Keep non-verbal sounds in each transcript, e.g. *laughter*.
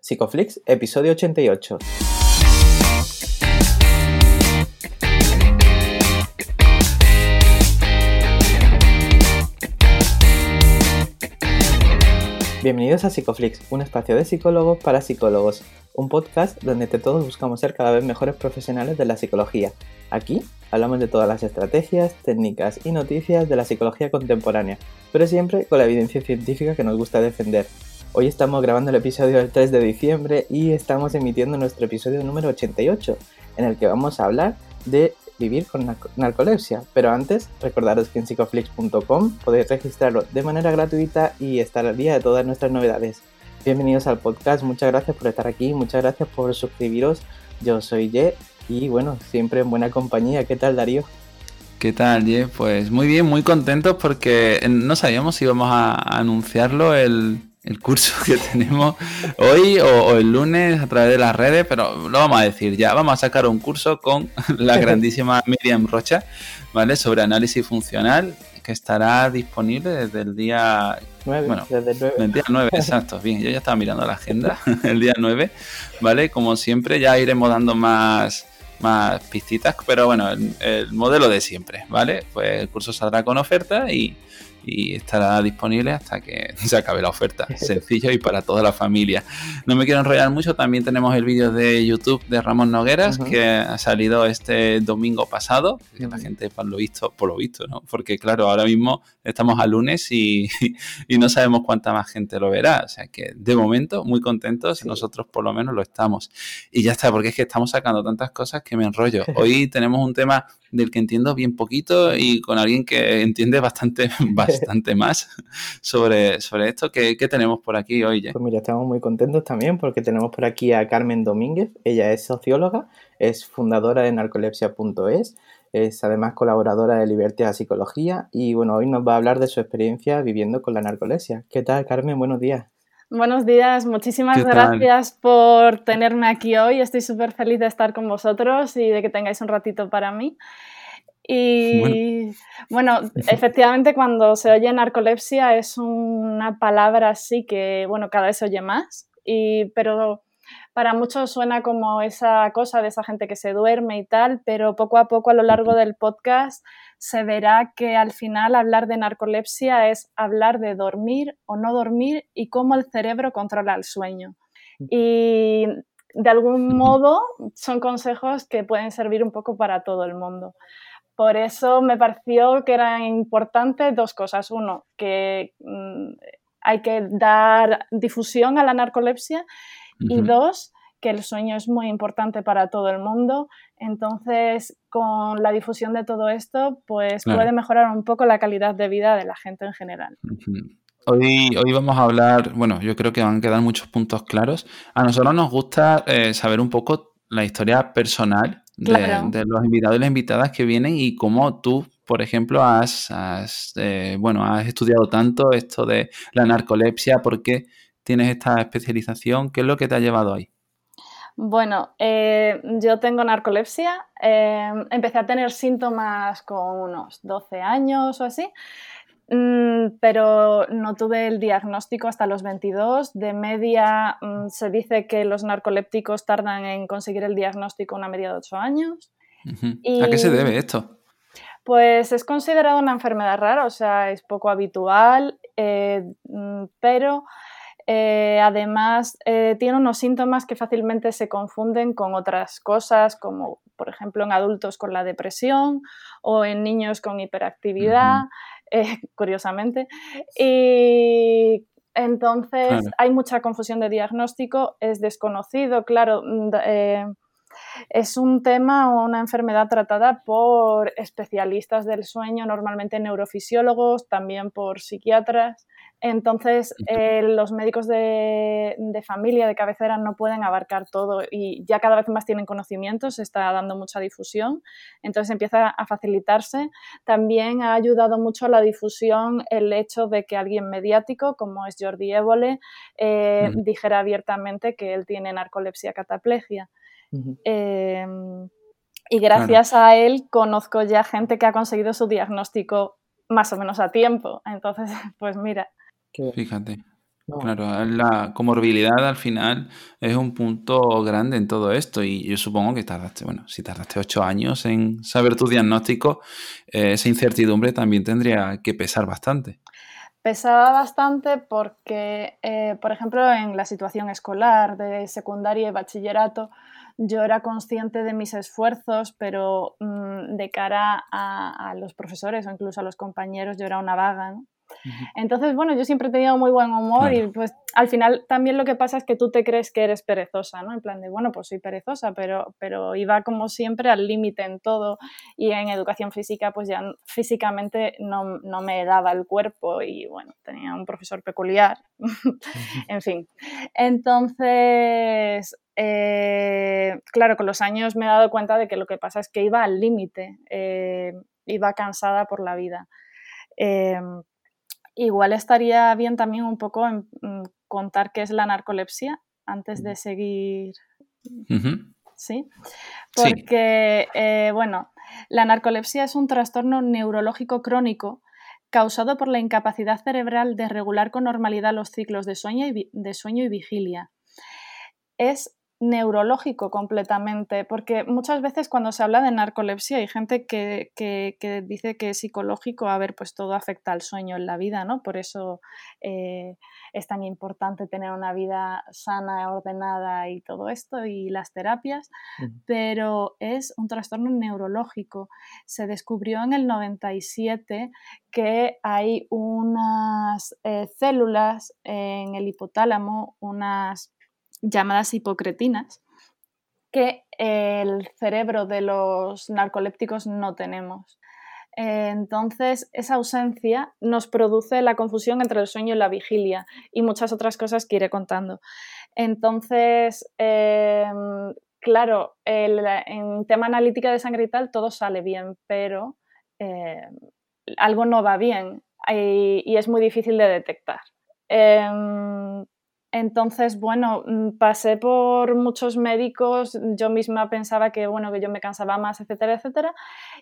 Psicoflix, episodio 88. Bienvenidos a Psicoflix, un espacio de psicólogos para psicólogos, un podcast donde todos buscamos ser cada vez mejores profesionales de la psicología. Aquí hablamos de todas las estrategias, técnicas y noticias de la psicología contemporánea, pero siempre con la evidencia científica que nos gusta defender. Hoy estamos grabando el episodio del 3 de diciembre y estamos emitiendo nuestro episodio número 88, en el que vamos a hablar de vivir con narcolepsia. Pero antes, recordaros que en psicoflix.com podéis registrarlo de manera gratuita y estar al día de todas nuestras novedades. Bienvenidos al podcast, muchas gracias por estar aquí, muchas gracias por suscribiros. Yo soy Ye y bueno, siempre en buena compañía. ¿Qué tal Darío? ¿Qué tal, Ye? Pues muy bien, muy contentos porque no sabíamos si íbamos a anunciarlo el, el curso *laughs* que tenemos hoy o, el lunes a través de las redes, pero lo vamos a decir ya. Vamos a sacar un curso con *laughs* la grandísima Miriam Rocha, ¿vale? Sobre análisis funcional, que estará disponible desde el día 9. Bueno, desde el 9. el día 9, *laughs* exacto. Bien, yo ya estaba mirando la agenda, el día 9, ¿vale? Como siempre, ya iremos dando más más pistitas, pero bueno, el, el modelo de siempre, ¿vale? Pues el curso saldrá con oferta y, y estará disponible hasta que *laughs* se acabe la oferta. *laughs* Sencillo y para toda la familia. No me quiero enrollar mucho, también tenemos el vídeo de YouTube de Ramón Nogueras que ha salido este domingo pasado, que la gente por lo visto, por lo visto, ¿no? Porque claro, ahora mismo estamos a lunes y, *laughs* y, no sabemos cuánta más gente lo verá. O sea que de momento muy contentos, nosotros por lo menos lo estamos. Y ya está, porque es que estamos sacando tantas cosas que me enrollo. Hoy tenemos un tema del que entiendo bien poquito y con alguien que entiende bastante, bastante más sobre, sobre esto. ¿Qué, ¿Qué, tenemos por aquí hoy? Pues mira, estamos muy contentos también porque tenemos por aquí a Carmen Domínguez. Ella es socióloga, es fundadora de narcolepsia.es, es además colaboradora de Libertad Psicología y bueno, hoy nos va a hablar de su experiencia viviendo con la narcolepsia. ¿Qué tal, Carmen? Buenos días. Buenos días, muchísimas gracias por tenerme aquí hoy. Estoy súper feliz de estar con vosotros y de que tengáis un ratito para mí. Y bueno. efectivamente cuando se oye narcolepsia es una palabra así que, bueno, cada vez se oye más, y, pero para muchos suena como esa cosa de esa gente que se duerme y tal, pero poco a poco a lo largo del podcast se verá que al final hablar de narcolepsia es hablar de dormir o no dormir y cómo el cerebro controla el sueño. Y de algún modo son consejos que pueden servir un poco para todo el mundo. Por eso me pareció que era importante dos cosas. Uno, que mm, hay que dar difusión a la narcolepsia y dos, que el sueño es muy importante para todo el mundo. Entonces, con la difusión de todo esto, pues puede mejorar un poco la calidad de vida de la gente en general. Hoy, hoy vamos a hablar, bueno, yo creo que van a quedar muchos puntos claros. A nosotros nos gusta eh, saber un poco la historia personal de, los invitados y las invitadas que vienen y cómo tú, por ejemplo, has, eh, bueno, has estudiado tanto esto de la narcolepsia, por qué tienes esta especialización, qué es lo que te ha llevado ahí. Bueno, eh, yo tengo narcolepsia. Eh, empecé a tener síntomas con unos 12 años o así, pero no tuve el diagnóstico hasta los 22. De media mm, se dice que los narcolépticos tardan en conseguir el diagnóstico una media de 8 años. ¿A qué se debe esto? Pues es considerado una enfermedad rara, o sea, es poco habitual, eh, mm, pero eh, además, eh, tiene unos síntomas que fácilmente se confunden con otras cosas, como por ejemplo en adultos con la depresión o en niños con hiperactividad, eh, *laughs* curiosamente. Y entonces hay mucha confusión de diagnóstico, es desconocido, claro. Mm, es un tema o una enfermedad tratada por especialistas del sueño, normalmente neurofisiólogos, también por psiquiatras. Entonces, eh, los médicos de, familia, de cabecera, no pueden abarcar todo y ya cada vez más tienen conocimientos, se está dando mucha difusión, entonces empieza a facilitarse. También ha ayudado mucho a la difusión el hecho de que alguien mediático, como es Jordi Évole, eh, dijera abiertamente que él tiene narcolepsia cataplegia. Em, y gracias a él conozco ya gente que ha conseguido su diagnóstico más o menos a tiempo. Entonces, *laughs* pues mira, Fíjate. Claro, la comorbilidad al final es un punto grande en todo esto y yo supongo que tardaste, bueno, si tardaste ocho años en saber tu diagnóstico, eh, esa incertidumbre también tendría que pesar bastante. Pesaba bastante porque, eh, por ejemplo, en la situación escolar de secundaria y bachillerato, yo era consciente de mis esfuerzos, pero mm, de cara a, a, los profesores o incluso a los compañeros yo era una vaga. Entonces, bueno, yo siempre he tenido muy buen humor y pues al final también lo que pasa es que tú te crees que eres perezosa, ¿no? En plan de, bueno, pues soy perezosa, pero, pero iba como siempre al límite en todo y en educación física pues ya físicamente no, no me daba el cuerpo y bueno, tenía un profesor peculiar, *laughs* en fin. Entonces, eh, claro, con los años me he dado cuenta de que lo que pasa es que iba al límite, eh, iba cansada por la vida. Eh, Igual estaría bien también un poco en, mm, contar qué es la narcolepsia antes de seguir. ¿Sí? Porque, eh, bueno, la narcolepsia es un trastorno neurológico crónico causado por la incapacidad cerebral de regular con normalidad los ciclos de sueño y, de sueño y vigilia. Es neurológico completamente, porque muchas veces cuando se habla de narcolepsia hay gente que, dice que es psicológico, a ver, pues todo afecta al sueño en la vida, ¿no? Por eso eh, es tan importante tener una vida sana, ordenada y todo esto, y las terapias, pero es un trastorno neurológico. Se descubrió en el 97 que hay unas eh, células en el hipotálamo, unas llamadas hipocretinas que el cerebro de los narcolépticos no tenemos. Entonces, esa ausencia nos produce la confusión entre el sueño y la vigilia y muchas otras cosas que iré contando. Entonces, em, claro, en tema analítica de sangre y tal todo sale bien, pero em, algo no va bien y, y, es muy difícil de detectar. Em, entonces, bueno, mm, pasé por muchos médicos, yo misma pensaba que, bueno, que yo me cansaba más, etcétera, etcétera.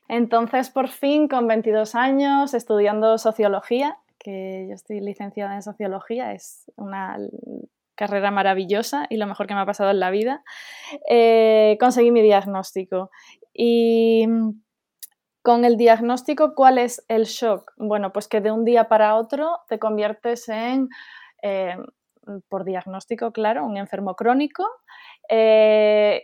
Entonces, por fin, con 22 años, estudiando sociología, que yo estoy licenciada en sociología, es una carrera maravillosa y lo mejor que me ha pasado en la vida, eh, conseguí mi diagnóstico. Y mm, con el diagnóstico, ¿cuál es el shock? Bueno, pues que de un día para otro te conviertes en... Eh, por diagnóstico, claro, un enfermo crónico, eh,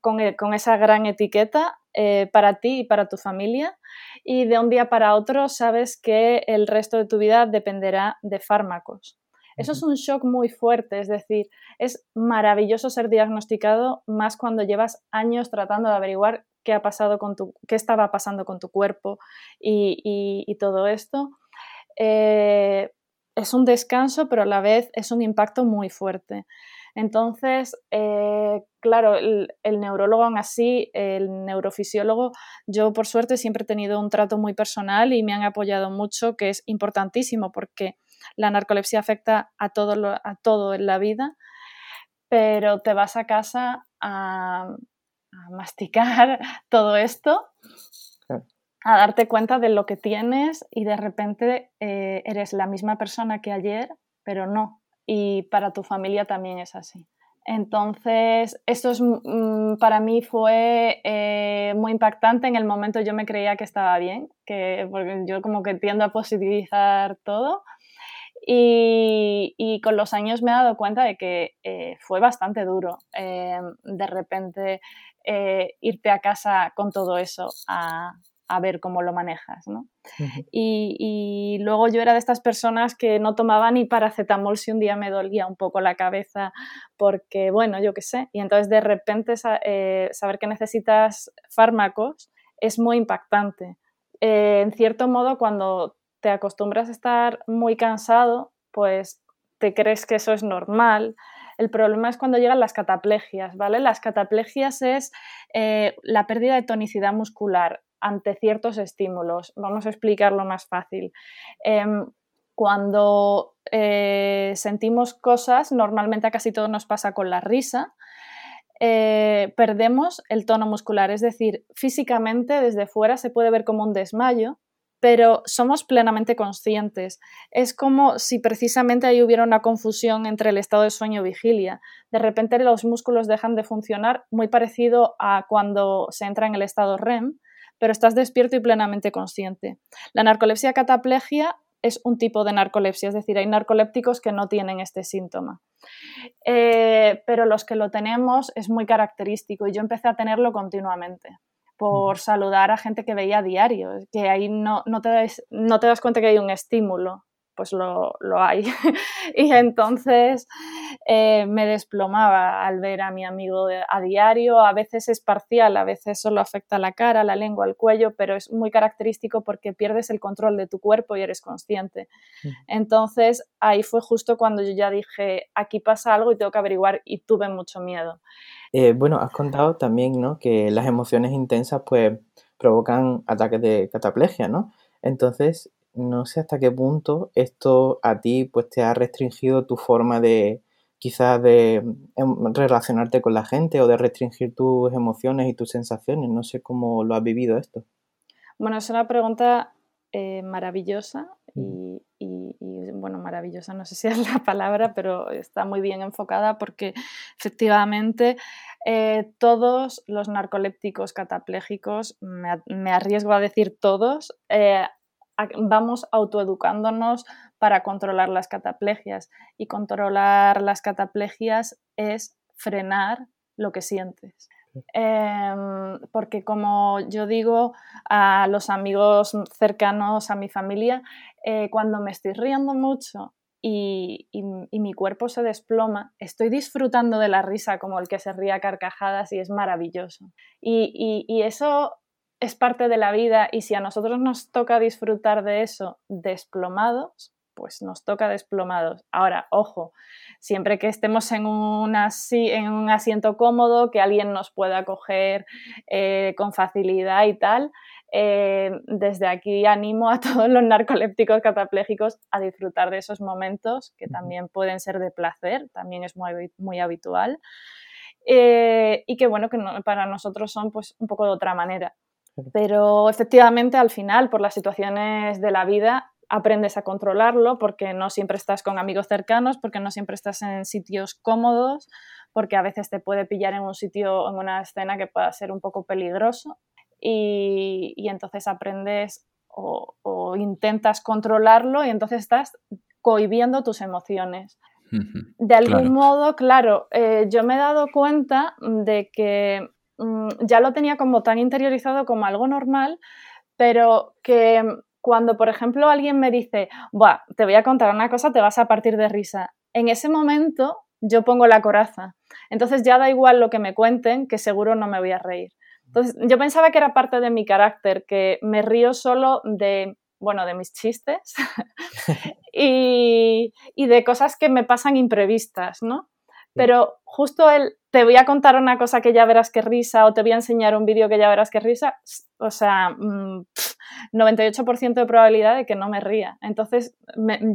con, esa gran etiqueta eh, para ti y para tu familia, y de un día para otro sabes que el resto de tu vida dependerá de fármacos. Eso es un shock muy fuerte, es decir, es maravilloso ser diagnosticado más cuando llevas años tratando de averiguar qué, ha pasado con tu, qué estaba pasando con tu cuerpo y, todo esto. Eh, es un descanso, pero a la vez es un impacto muy fuerte. Entonces, eh, claro, el, neurólogo aún así, el neurofisiólogo, yo por suerte siempre he tenido un trato muy personal y me han apoyado mucho, que es importantísimo porque la narcolepsia afecta a todo, a todo en la vida, pero te vas a casa a masticar *laughs* todo esto a darte cuenta de lo que tienes y de repente eh, eres la misma persona que ayer, pero no. Y para tu familia también es así. Entonces, esto es, mm, para mí fue eh, muy impactante. En el momento yo me creía que estaba bien, que, porque yo como que tiendo a positivizar todo. Y, con los años me he dado cuenta de que eh, fue bastante duro de repente irte a casa con todo eso a, a ver cómo lo manejas, ¿no? y, luego yo era de estas personas que no tomaba ni paracetamol si un día me dolía un poco la cabeza, porque, bueno, yo qué sé, y entonces de repente eh, saber que necesitas fármacos es muy impactante. Eh, en cierto modo, cuando te acostumbras a estar muy cansado, pues te crees que eso es normal. El problema es cuando llegan las cataplegias, ¿vale? Las cataplegias es eh, la pérdida de tonicidad muscular ante ciertos estímulos. Vamos a explicarlo más fácil. Em, cuando eh, sentimos cosas, normalmente a casi todo nos pasa con la risa, eh, perdemos el tono muscular, es decir, físicamente desde fuera se puede ver como un desmayo, pero somos plenamente conscientes. Es como si precisamente ahí hubiera una confusión entre el estado de sueño y vigilia. De repente los músculos dejan de funcionar, muy parecido a cuando se entra en el estado REM, pero estás despierto y plenamente consciente. La narcolepsia cataplegia es un tipo de narcolepsia, es decir, hay narcolépticos que no tienen este síntoma. Eh, pero los que lo tenemos es muy característico y yo empecé a tenerlo continuamente por saludar a gente que veía a diario, que ahí no, no, te das, no te das cuenta que hay un estímulo, pues lo, hay. *laughs* y entonces eh, me desplomaba al ver a mi amigo a diario, a veces es parcial, a veces solo afecta la cara, la lengua, el cuello, pero es muy característico porque pierdes el control de tu cuerpo y eres consciente. Entonces ahí fue justo cuando yo ya dije, aquí pasa algo y tengo que averiguar y tuve mucho miedo. Eh, bueno, has contado también, ¿no? Que las emociones intensas, pues, provocan ataques de cataplegia, ¿no? Entonces, no sé hasta qué punto esto a ti, pues, te ha restringido tu forma de, quizás, de em, relacionarte con la gente o de restringir tus emociones y tus sensaciones. No sé cómo lo has vivido esto. Bueno, es una pregunta eh, maravillosa y, bueno, maravillosa, no sé si *laughs* es la palabra, pero está muy bien enfocada porque efectivamente eh, todos los narcolépticos cataplégicos, me, arriesgo a decir todos, eh, vamos autoeducándonos para controlar las cataplegias y controlar las cataplegias es frenar lo que sientes. Em, porque como yo digo a los amigos cercanos a mi familia, eh, cuando me estoy riendo mucho y, mi cuerpo se desploma, estoy disfrutando de la risa como el que se ría a carcajadas y es maravilloso. Y, y eso es parte de la vida y si a nosotros nos toca disfrutar de eso desplomados, pues nos toca desplomados. Ahora, ojo, siempre que estemos en, en un asiento cómodo, que alguien nos pueda coger eh, con facilidad y tal, eh, desde aquí animo a *laughs* todos los narcolépticos cataplégicos a disfrutar de esos momentos que también pueden ser de placer, también es muy, muy habitual. Eh, y que bueno, que para nosotros son pues un poco de otra manera. Pero efectivamente al final, por las situaciones de la vida, aprendes a controlarlo porque no siempre estás con amigos cercanos, porque no siempre estás en sitios cómodos, porque a veces te puede pillar en un sitio, en una escena que pueda ser un poco peligroso. Y, entonces aprendes o, intentas controlarlo y entonces estás cohibiendo tus emociones. De algún modo, claro, eh, yo me he dado cuenta de que mm, ya lo tenía como tan interiorizado como algo normal, pero que cuando, por ejemplo, alguien me dice, Buah, te voy a contar una cosa, te vas a partir de risa. En ese momento yo pongo la coraza. Entonces ya da igual lo que me cuenten, que seguro no me voy a reír. Entonces yo pensaba que era parte de mi carácter, que me río solo de, bueno, de mis chistes *laughs* y, y de cosas que me pasan imprevistas, ¿no? Pero justo el te voy a contar una cosa que ya verás que risa o te voy a enseñar un vídeo que ya verás que risa, o sea, 98% mm, de probabilidad de que no me ría. Entonces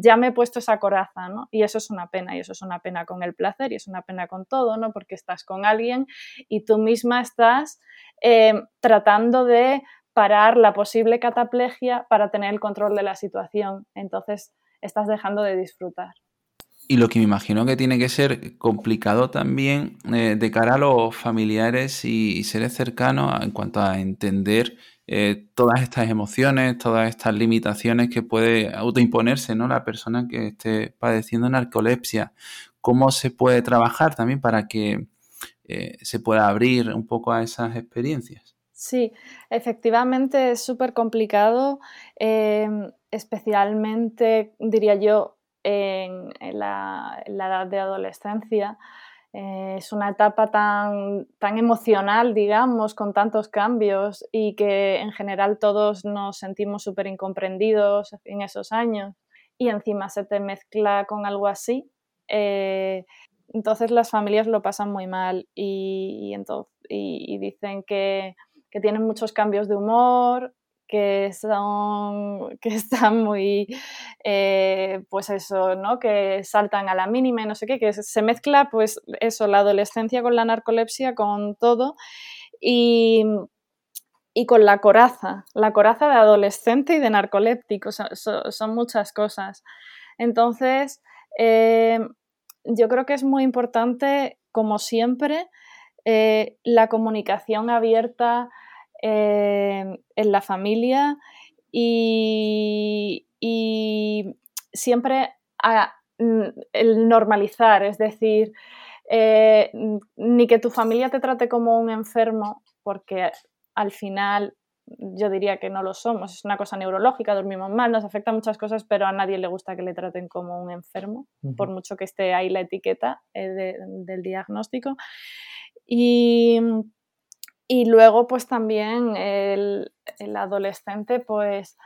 ya me he puesto esa coraza, ¿no? Y eso es una pena, y eso es una pena con el placer y es una pena con todo, ¿no? Porque estás con alguien y tú misma estás eh, tratando de parar la posible cataplegia para tener el control de la situación. Entonces estás dejando de disfrutar. Y lo que me imagino que tiene que ser complicado también eh, de cara a los familiares y, seres cercanos en cuanto a entender eh, todas estas emociones, todas estas limitaciones que puede autoimponerse ¿no? la persona que esté padeciendo narcolepsia. ¿Cómo se puede trabajar también para que eh, se pueda abrir un poco a esas experiencias? Sí, efectivamente es súper complicado, especialmente, diría yo, en, la, edad de adolescencia. Eh, es una etapa tan, tan emocional, digamos, con tantos cambios y que en general todos nos sentimos súper incomprendidos en esos años y encima se te mezcla con algo así. Eh, entonces las familias lo pasan muy mal y, y, dicen que, que tienen muchos cambios de humor, que son *laughs* que están muy eh, pues eso no que saltan a la mínima y no sé qué que se mezcla pues eso la adolescencia con la narcolepsia con todo y, y con la coraza, la coraza de adolescente y de narcoléptico, son, muchas cosas. Entonces, eh, yo creo que es muy importante, como siempre, eh, la comunicación abierta eh, en la familia y, siempre el normalizar, es decir, ni que tu familia te trate como un enfermo, porque al final yo diría que no lo somos, es una cosa neurológica, dormimos mal, nos afecta muchas cosas, pero a nadie le gusta que le traten como un enfermo, por mucho que esté ahí la etiqueta eh, del diagnóstico. Y, luego, pues también el, adolescente, pues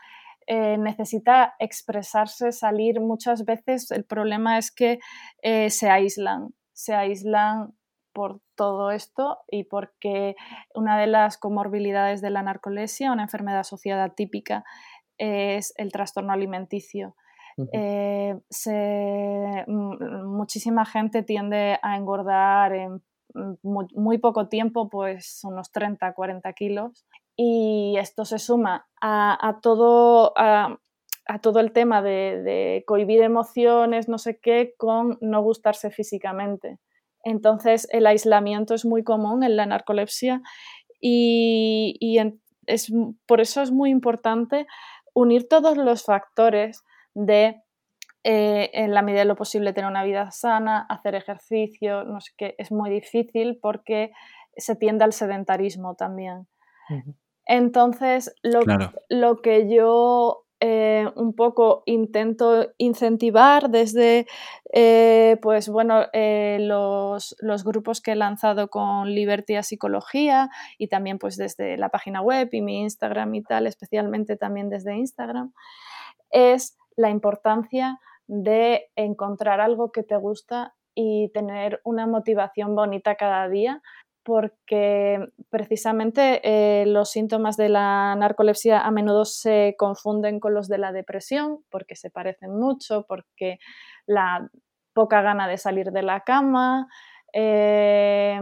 eh, necesita expresarse, salir. Muchas veces el problema es que eh, se aíslan, se aíslan por todo esto y porque una de las comorbilidades de la narcolepsia, una enfermedad asociada típica, es el trastorno alimenticio. Eh, muchísima gente tiende a engordar en muy, poco tiempo, pues unos 30, 40 kilos. Y esto se suma a, todo, a, todo el tema de, de cohibir emociones, no sé qué, con no gustarse físicamente. Entonces, el aislamiento es muy común en la narcolepsia y, es, por eso es muy importante unir todos los factores de, eh, en la medida de lo posible, tener una vida sana, hacer ejercicio, no sé qué, es muy difícil porque se tiende al sedentarismo también. Entonces, lo, que yo eh, un poco intento incentivar desde eh, pues bueno eh, los, grupos que he lanzado con Liberty a Psicología y también pues desde la página web y mi Instagram y tal, especialmente también desde Instagram, es la importancia de encontrar algo que te gusta y tener una motivación bonita cada día porque precisamente eh, los síntomas de la narcolepsia a menudo se confunden con los de la depresión, porque se parecen mucho, porque la poca gana de salir de la cama, eh,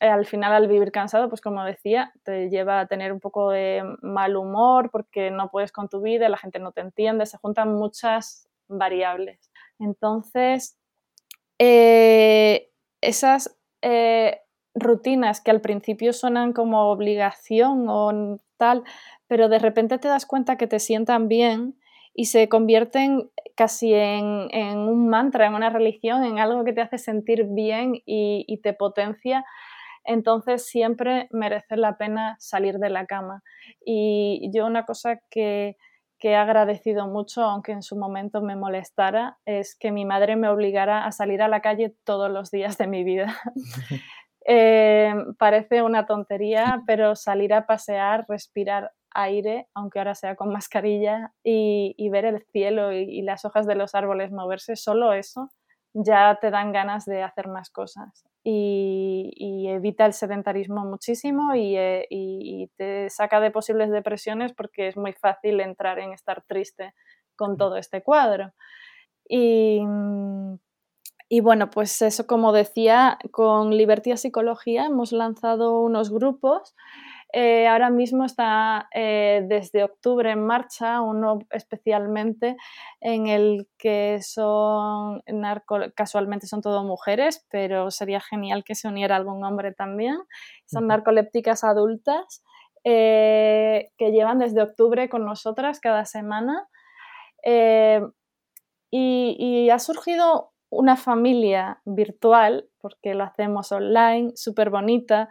al final al vivir cansado, pues como decía, te lleva a tener un poco de mal humor porque no puedes con tu vida, la gente no te entiende, se juntan muchas variables. Entonces, eh, esas rutinas que al principio suenan como obligación o tal, pero de repente te das cuenta que te sientan bien y se convierten casi en, un mantra, en una religión, en algo que te hace sentir bien y, te potencia, entonces siempre merece la pena salir de la cama. Y yo una cosa que, que he agradecido mucho, aunque en su momento me molestara, es que mi madre me obligara a salir a la calle todos los días de mi vida. *laughs* Eh, parece una tontería, *laughs* pero salir a pasear, respirar aire, aunque ahora sea con mascarilla, y, ver el cielo y, las hojas de los árboles moverse, solo eso ya te dan ganas de hacer más cosas. Y, evita el sedentarismo muchísimo eh, y, te saca de posibles depresiones porque es muy fácil entrar en estar triste con todo este cuadro. Y y bueno, pues eso, como decía, con Libertía Psicología hemos lanzado unos grupos. Eh, ahora mismo está eh, desde octubre en marcha uno especialmente en el que son casualmente son todo mujeres, pero sería genial que se uniera algún hombre también. Son narcolépticas adultas eh, que llevan desde octubre con nosotras cada semana. y, y ha surgido una familia virtual, porque lo hacemos online, súper bonita,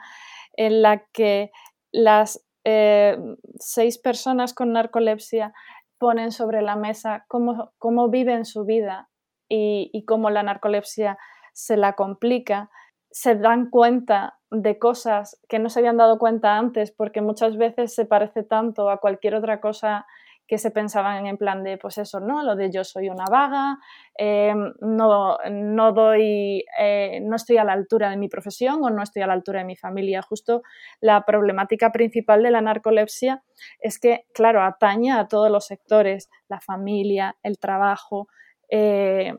en la que las eh, seis personas con narcolepsia ponen sobre la mesa cómo, cómo viven su vida y, y cómo la narcolepsia se la complica, se dan cuenta de cosas que no se habían dado cuenta antes, porque muchas veces se parece tanto a cualquier otra cosa que se pensaban en plan de, pues eso, ¿no? Lo de yo soy una vaga, eh, no, no, doy, eh, no estoy a la altura de mi profesión o no estoy a la altura de mi familia. Justo la problemática principal de la narcolepsia es que, claro, atañe a todos los sectores, la familia, el trabajo, eh,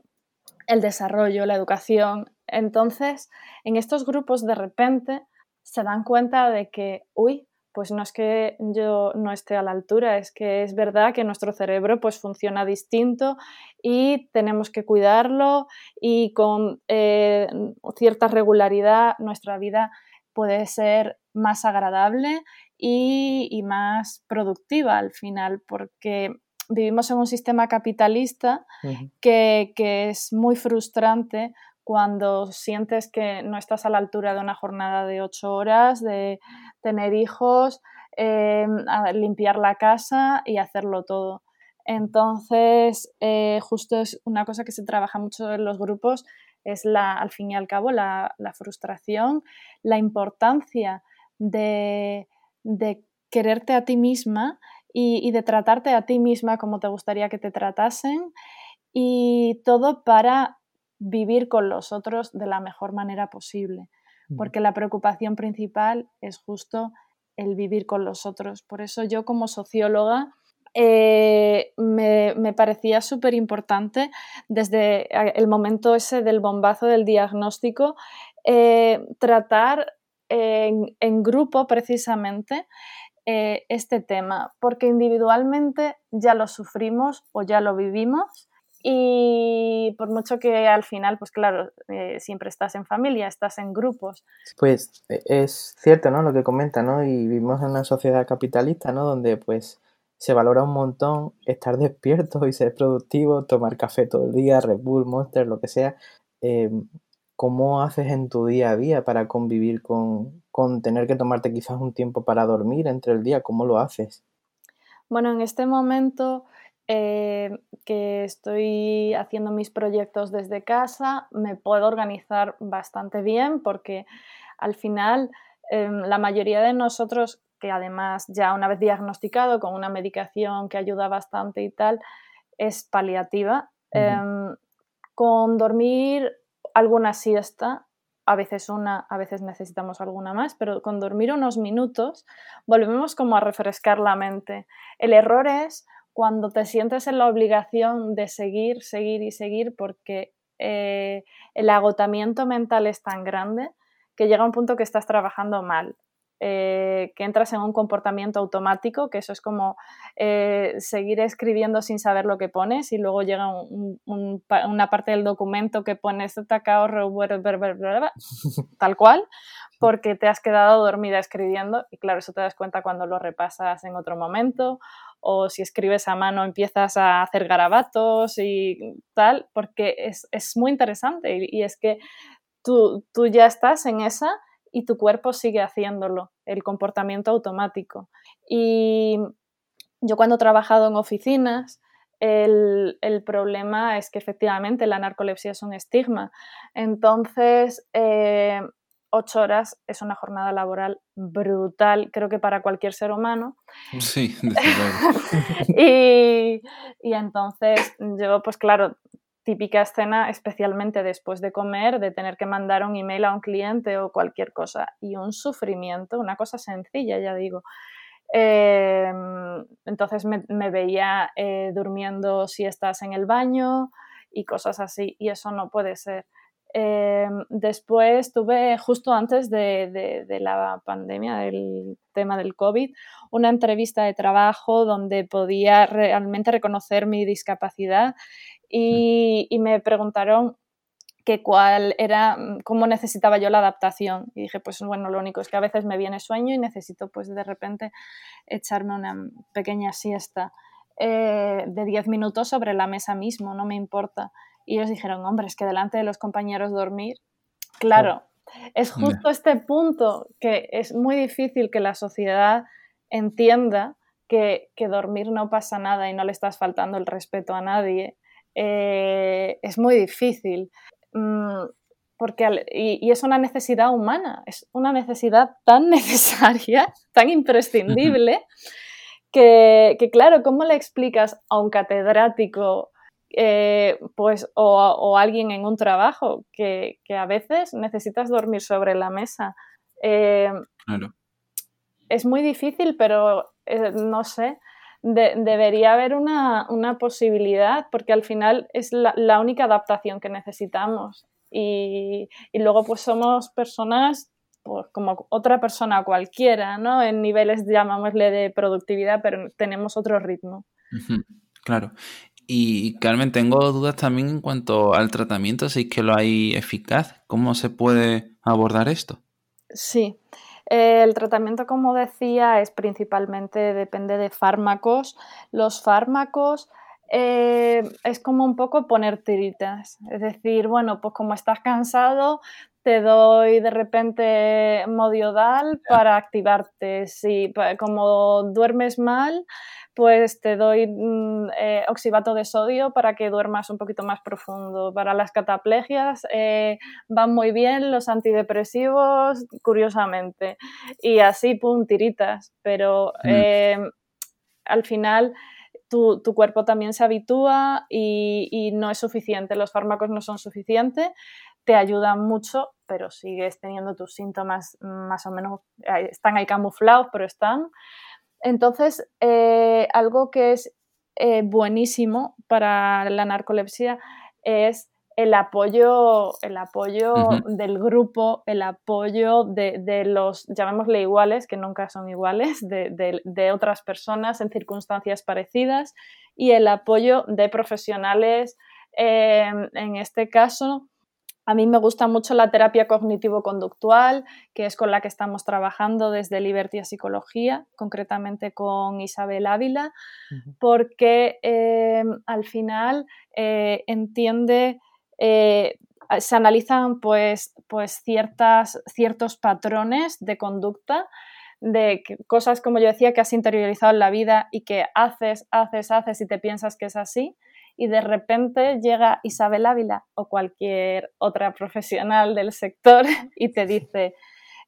el desarrollo, la educación. Entonces, en estos grupos de repente se dan cuenta de que, uy, pues no es que yo no esté a la altura, es que es verdad que nuestro cerebro pues funciona distinto y tenemos que cuidarlo y con eh, cierta regularidad nuestra vida puede ser más agradable y, más productiva al final, porque vivimos en un sistema capitalista que, que es muy frustrante cuando sientes que no estás a la altura de una jornada de ocho horas, de tener hijos, em, limpiar la casa y hacerlo todo. Entonces, eh, justo es una cosa que se trabaja mucho en los grupos, es la, al fin y al cabo la, frustración, la importancia de, quererte a ti misma y, de tratarte a ti misma como te gustaría que te tratasen y todo para vivir con los otros de la mejor manera posible, porque la preocupación principal es justo el vivir con los otros. Por eso yo como socióloga eh, me, parecía súper importante desde el momento ese del bombazo del diagnóstico, eh, tratar en, grupo precisamente eh, este tema, porque individualmente ya lo sufrimos o ya lo vivimos y por mucho que al final, pues claro, eh, siempre estás en familia, estás en grupos. Pues e, es cierto, ¿no? Lo que comenta, ¿no? Y vivimos en una sociedad capitalista, ¿no? Donde pues se valora un montón estar *laughs* despierto y ser productivo, tomar café todo el día, Red Bull, Monster, lo que sea. Em, ¿Cómo haces en tu día a día para convivir con, con tener que tomarte quizás un tiempo para dormir entre el día? ¿Cómo lo haces? Bueno, en este momento eh, que estoy haciendo mis proyectos desde casa, me puedo organizar bastante bien porque al final em, la mayoría de nosotros, que además ya una vez diagnosticado con una medicación que ayuda bastante y tal, es paliativa. Em, con dormir alguna siesta, a veces una, a veces necesitamos alguna más, pero con dormir unos minutos volvemos como a refrescar la mente. El error es cuando te sientes en la obligación de seguir, seguir y seguir porque eh, el agotamiento mental es tan grande que llega un punto que estás trabajando mal. Eh, que entras en un comportamiento automático, que eso es como eh, seguir escribiendo sin saber lo que pones y luego llega una parte del documento que pones *laughs* tal cual, porque te has quedado dormida escribiendo y claro, eso te das cuenta cuando lo repasas en otro momento o si escribes a mano empiezas a hacer garabatos y tal, porque es, muy interesante y, es que tú, tú, ya estás en esa y tu cuerpo sigue haciéndolo, el comportamiento automático. Y yo cuando he trabajado en oficinas, el, problema es que efectivamente la narcolepsia es un estigma. Entonces, eh, ocho horas es una jornada laboral brutal, creo que para cualquier ser humano. Sí, *laughs* y, y entonces yo, pues claro, típica escena, especialmente después de comer, de tener que mandar un email a un cliente o cualquier cosa. Y un sufrimiento, una cosa sencilla, ya digo. Em, entonces me, veía eh, durmiendo si estás en el baño y cosas así. Y eso no puede ser. Em, después tuve, justo antes de, la pandemia, del tema del COVID, una entrevista de trabajo donde podía realmente reconocer mi discapacidad y, me preguntaron que cuál era, cómo necesitaba yo la adaptación. Y dije, pues bueno, lo único es que a veces me viene sueño y necesito pues de repente echarme una pequeña siesta eh, de 10 minutos sobre la mesa mismo, no me importa. Y ellos dijeron, hombre, es que delante de los compañeros dormir, claro, es justo este punto que es muy difícil que la sociedad entienda que, dormir no pasa nada y no le estás faltando el respeto a nadie. Eh, es muy difícil. Mm, porque, y, es una necesidad humana, es una necesidad tan *laughs* necesaria, tan imprescindible, que, que, claro, ¿cómo le explicas a un catedrático eh, pues, o, alguien en un trabajo que, a veces necesitas dormir sobre la mesa. Eh, es muy difícil, pero eh, no sé, debería haber una, posibilidad porque al final es la, única adaptación que necesitamos. Y, luego pues somos personas pues, como otra persona cualquiera, ¿no? En niveles, llamámosle, de productividad, pero tenemos otro ritmo. Claro. Y Carmen, tengo dudas también en cuanto al tratamiento, si es que lo hay eficaz. ¿Cómo se puede abordar esto? Sí. El tratamiento, como decía, es principalmente depende de fármacos. Los fármacos eh, es como un poco poner tiritas. Es decir, bueno, pues como estás cansado, te doy de repente modiodal para activarte. Si como duermes mal, pues te doy mm, eh, oxibato de sodio para que duermas un poquito más profundo. Para las cataplegias eh, van muy bien los antidepresivos, curiosamente. Y así, pum, tiritas. Pero mm. em, al final tu, cuerpo también se habitúa y, y no es suficiente. Los fármacos no son suficientes te ayudan mucho, pero sigues teniendo tus síntomas más o menos, eh, están ahí camuflados, pero están. Entonces, eh, algo que es eh, buenísimo para la narcolepsia es el apoyo, el apoyo del grupo, el apoyo de, los, llamémosle iguales, que nunca son iguales, de, otras personas en circunstancias parecidas y el apoyo de profesionales, en este caso, a mí me gusta mucho la terapia cognitivo-conductual, que es con la que estamos trabajando desde Liberty Psicología, concretamente con Isabel Ávila, porque eh, al final eh, entiende, eh, se analizan pues, pues ciertas, ciertos patrones de conducta de cosas, como yo decía, que has interiorizado en la vida y que haces, haces, haces y te piensas que es así y de repente llega Isabel Ávila o cualquier otra profesional del sector y te dice,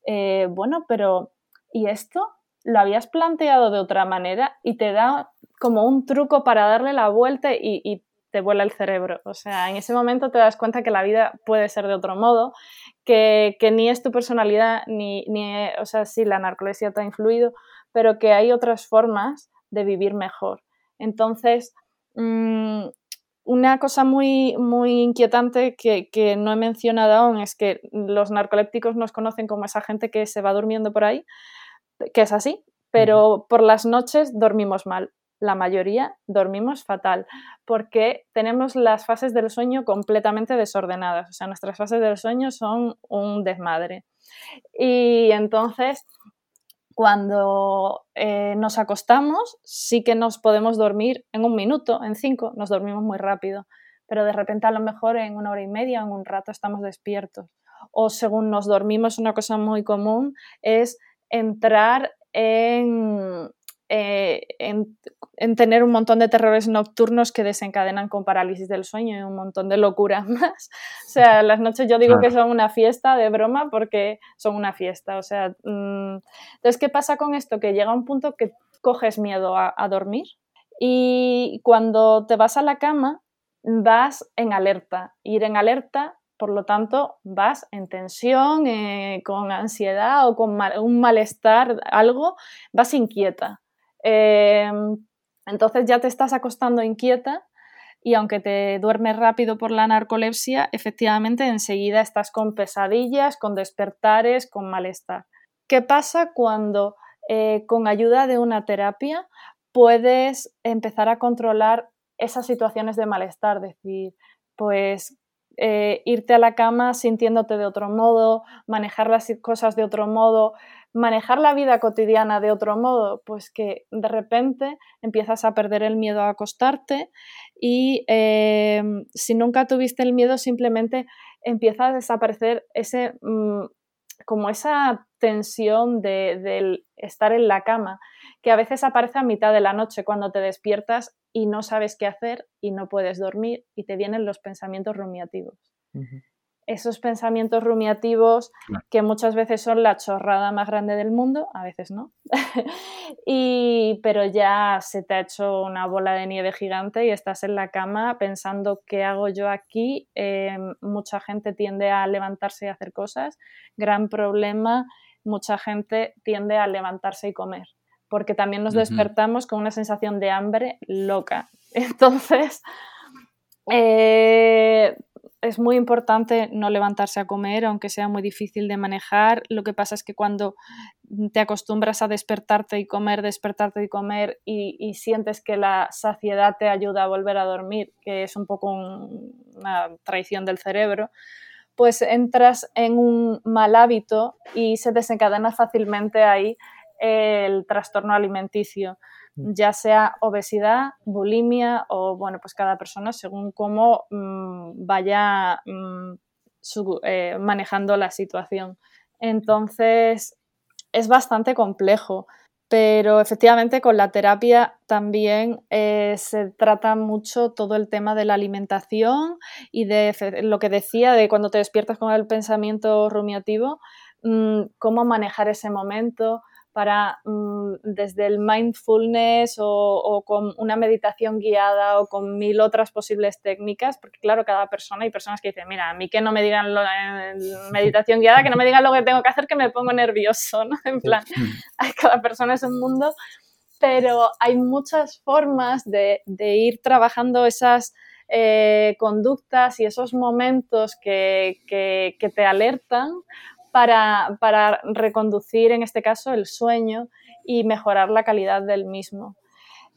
eh, bueno, pero ¿y esto? ¿Lo habías planteado de otra manera? Y te da como un truco para darle la vuelta y, te vuela el cerebro. O sea, en ese momento te das cuenta que la vida puede ser de otro modo, que, ni es tu personalidad, ni, ni, o sea, sí, la narcolepsia te ha influido, pero que hay otras formas de vivir mejor. Entonces, mm, una cosa muy, muy inquietante que, no he mencionado aún es que los narcolépticos nos conocen como esa gente que se va durmiendo por ahí, que es así, pero por las noches dormimos mal. La mayoría dormimos fatal porque tenemos las fases del sueño completamente desordenadas. O sea, nuestras fases del sueño son un desmadre. Y entonces cuando eh, nos acostamos sí que nos podemos dormir en un minuto, en cinco, nos dormimos muy rápido, pero de repente a lo mejor en una hora y media, en un rato estamos despiertos. O según nos dormimos, una cosa muy común es entrar en, eh, en, tener un montón de terrores nocturnos que desencadenan con parálisis del sueño y un montón de locuras *laughs* más. O sea, las noches yo digo que son una fiesta de broma porque son una fiesta. O sea, mm, entonces, ¿qué pasa con esto? Que llega un punto que coges miedo a, dormir y cuando te vas a la cama vas en alerta. Ir en alerta por lo tanto, vas en tensión, eh, con ansiedad o con un malestar, algo, vas inquieta. Em, entonces ya te estás acostando inquieta y aunque te duermes rápido por la narcolepsia, efectivamente enseguida estás con pesadillas, con despertares, con malestar. ¿Qué pasa cuando eh, con ayuda de una terapia puedes empezar a controlar esas situaciones de malestar? Decir, pues eh, irte a la cama sintiéndote de otro modo, manejar las cosas de otro modo, manejar la vida cotidiana de otro modo, pues que de repente empiezas a perder el miedo a acostarte y eh, si nunca tuviste el miedo simplemente empieza a desaparecer ese mm, como esa tensión de, estar en la cama, que a veces aparece a mitad de la noche cuando te despiertas y no sabes qué hacer y no puedes dormir y te vienen los pensamientos rumiativos esos pensamientos rumiativos que muchas veces son la chorrada más grande del mundo, a veces no, *laughs* y, pero ya se te ha hecho una bola de nieve gigante y estás en la cama pensando qué hago yo aquí. Em, mucha gente tiende a levantarse y hacer cosas. Gran problema, mucha gente tiende a levantarse y comer porque también nos despertamos con una sensación de hambre loca. *laughs* Entonces, eh, es muy importante no levantarse a comer, aunque sea muy difícil de manejar. Lo que pasa es que cuando te acostumbras a despertarte y comer, despertarte y comer y, sientes que la saciedad te ayuda a volver a dormir, que es un poco una traición del cerebro, pues entras en un mal hábito y se desencadena fácilmente ahí el trastorno alimenticio. Mm. ya sea obesidad, bulimia o, bueno, pues cada persona según cómo mm, vaya mm, eh, manejando la situación. Entonces, es bastante complejo, pero efectivamente con la terapia también eh, se trata mucho todo el tema de la alimentación y de lo que decía de cuando te despiertas con el pensamiento rumiativo, cómo manejar ese momento, para mm, desde el mindfulness o, con una meditación guiada o con mil otras posibles técnicas, porque claro, cada persona, hay personas que dicen, mira, a mí que no me digan lo, meditación guiada, que no me digan lo que tengo que hacer, que me pongo nervioso, ¿no? En plan, cada persona es un mundo, pero hay muchas formas de, ir trabajando esas... Eh, conductas y esos momentos que, que te alertan para, reconducir, en este caso, el sueño y mejorar la calidad del mismo.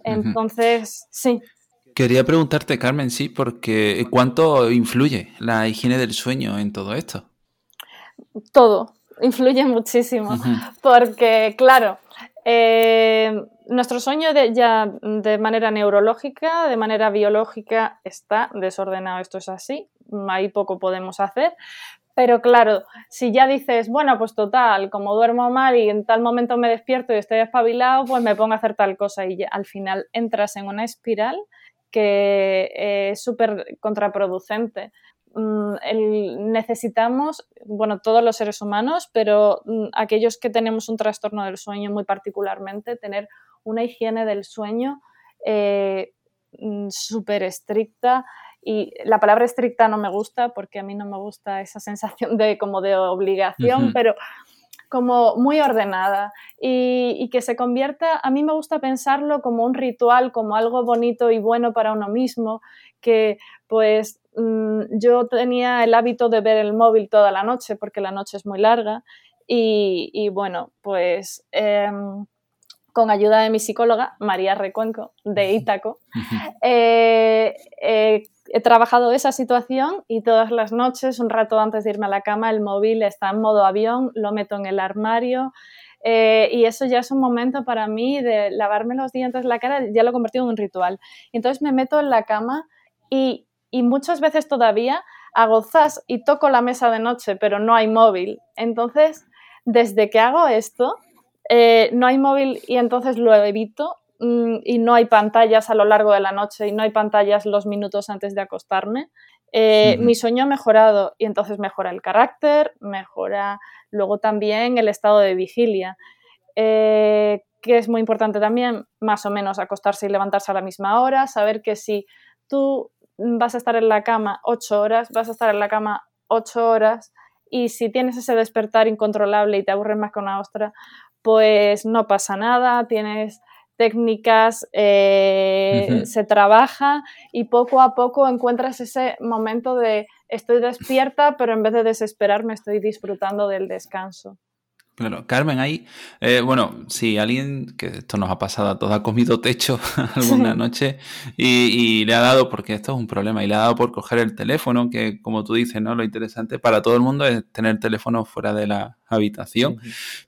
Entonces, sí. Quería preguntarte, Carmen, sí, porque ¿cuánto influye la higiene del sueño en todo esto? Todo, influye muchísimo, porque claro, eh, nuestro sueño ya de manera neurológica, de manera biológica, está desordenado, esto es así, ahí poco podemos hacer, pero claro, si ya dices, bueno, pues total, como duermo mal y en tal momento me despierto y estoy espabilado, pues me pongo a hacer tal cosa y al final entras en una espiral que es súper contraproducente. Mm, necesitamos, bueno, todos los seres humanos, pero mm, aquellos que tenemos un trastorno del sueño muy particularmente, tener una higiene del sueño eh, mm, súper estricta, y la palabra estricta no me gusta porque a mí no me gusta esa sensación de como de obligación, pero como muy ordenada y, que se convierta, a mí me gusta pensarlo como un ritual, como algo bonito y bueno para uno mismo, que pues mm, yo tenía el hábito de ver el móvil toda la noche porque la noche es muy larga y, bueno, pues... Em, con ayuda de mi psicóloga, María Recuenco, de Ítaco, eh, eh, he trabajado esa situación y todas las noches, un rato antes de irme a la cama, el móvil está en modo avión, lo meto en el armario. Eh, y eso ya es un momento para mí de lavarme los dientes, la cara, ya lo he convertido en un ritual. Entonces me meto en la cama y, y muchas veces todavía hago zas y toco la mesa de noche, pero no hay móvil. Entonces, desde que hago esto, eh, no hay móvil y entonces lo evito mm, y no hay pantallas a lo largo de la noche y no hay pantallas los minutos antes de acostarme. Eh, mi sueño ha mejorado y entonces mejora el carácter, mejora luego también el estado de vigilia, eh, que es muy importante también, más o menos acostarse y levantarse a la misma hora, saber que si tú vas a estar en la cama ocho horas, vas a estar en la cama ocho horas y si tienes ese despertar incontrolable y te aburres más que una ostra, pues no pasa nada, tienes técnicas, eh, se trabaja y poco a poco encuentras ese momento de estoy despierta, pero en vez de desesperarme estoy disfrutando del descanso. Claro, Carmen, ahí, eh, bueno, si alguien, que esto nos ha pasado a todos, ha comido techo *laughs* alguna noche y, le ha dado, porque esto es un problema, y le ha dado por coger el teléfono, que como tú dices, ¿no? Lo interesante para todo el mundo es tener teléfono fuera de la habitación,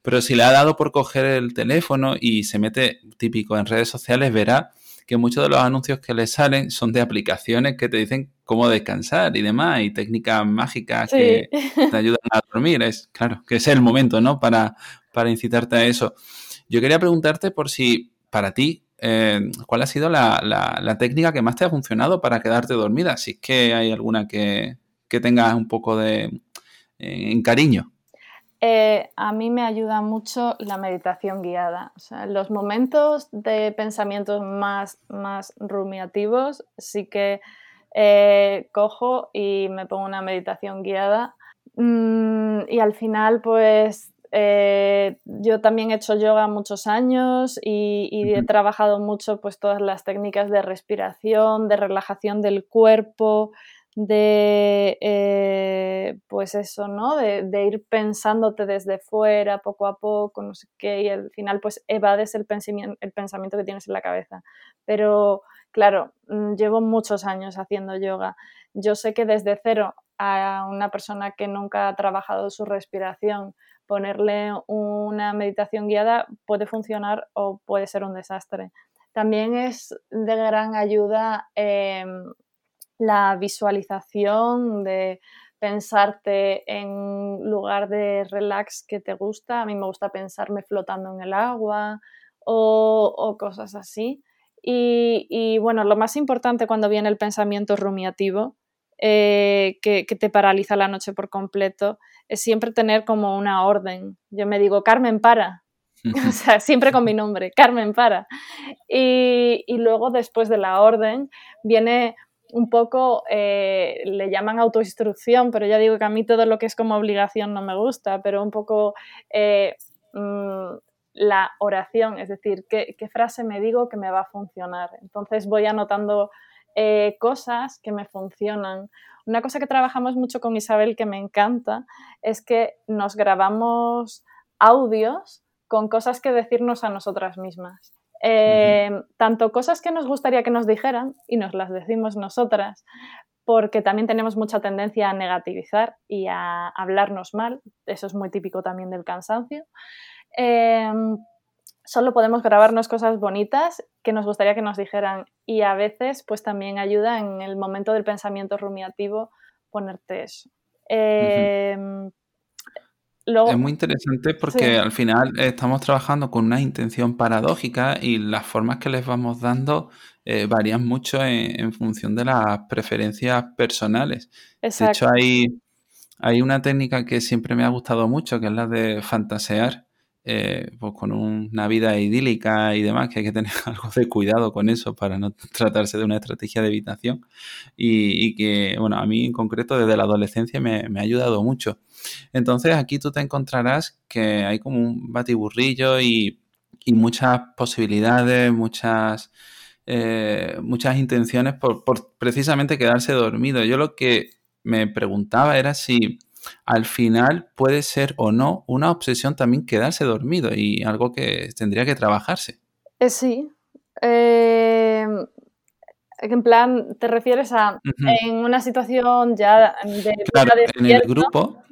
pero si le ha dado por coger el teléfono y se mete típico en redes sociales, verá que muchos de los anuncios que le salen son de aplicaciones que te dicen cómo descansar y demás, y técnicas mágicas que *laughs* te ayudan a dormir. Es claro, que es el momento, ¿no? Para, para incitarte a eso. Yo quería preguntarte por si para ti, eh, ¿cuál ha sido la, técnica que más te ha funcionado para quedarte dormida? Si es que hay alguna que, que tengas un poco de eh, en cariño. Eh, a mí me ayuda mucho la meditación guiada. O sea, los momentos de pensamientos más, más rumiativos sí que eh, cojo y me pongo una meditación guiada. Mm, y al final, pues eh, yo también he hecho yoga muchos años y, he trabajado mucho pues todas las técnicas de respiración, de relajación del cuerpo, de, eh, pues eso, ¿no? De, ir pensándote desde fuera, poco a poco, no sé qué, y al final pues evades el pensamiento, el pensamiento que tienes en la cabeza. Pero, claro, mm, llevo muchos años haciendo yoga. Yo sé que desde cero a una persona que nunca ha trabajado su respiración, ponerle una meditación guiada puede funcionar o puede ser un desastre. También es de gran ayuda em, la visualización de pensarte en lugar de relax que te gusta. A mí me gusta pensarme flotando en el agua o, cosas así. Y, bueno, lo más importante cuando viene el pensamiento rumiativo, eh, que, te paraliza la noche por completo, es siempre tener como una orden. Yo me digo, Carmen, para. *laughs* o sea, siempre con mi nombre, Carmen, para. Y, y luego, después de la orden, viene un poco, eh, le llaman autoinstrucción, pero ya digo que a mí todo lo que es como obligación no me gusta, pero un poco eh, mm, la oración, es decir, ¿qué, frase me digo que me va a funcionar. Entonces voy anotando eh, cosas que me funcionan. Una cosa que trabajamos mucho con Isabel que me encanta es que nos grabamos audios con cosas que decirnos a nosotras mismas. Eh, tanto cosas que nos gustaría que nos dijeran y nos las decimos nosotras, porque también tenemos mucha tendencia a negativizar y a hablarnos mal, eso es muy típico también del cansancio. Em, solo podemos grabarnos cosas bonitas que nos gustaría que nos dijeran y a veces pues también ayuda en el momento del pensamiento rumiativo ponerte eso es muy interesante porque al final estamos trabajando con una intención paradójica y las formas que les vamos dando eh, varían mucho en, función de las preferencias personales. De hecho, hay, hay una técnica que siempre me ha gustado mucho, que es la de fantasear. Eh, pues con una vida idílica y demás, que hay que tener *laughs* algo de cuidado con eso para no tratarse de una estrategia de evitación y, que, bueno, a mí en concreto desde la adolescencia me, ha ayudado mucho. Entonces aquí tú te encontrarás que hay como un batiburrillo y, muchas posibilidades, muchas, eh, muchas intenciones por, precisamente quedarse dormido. Yo lo que me preguntaba era si al final puede ser o no una obsesión también quedarse dormido y algo que tendría que trabajarse. Eh, sí. Eh, en plan, te refieres a en una situación ya de... Claro, en el grupo,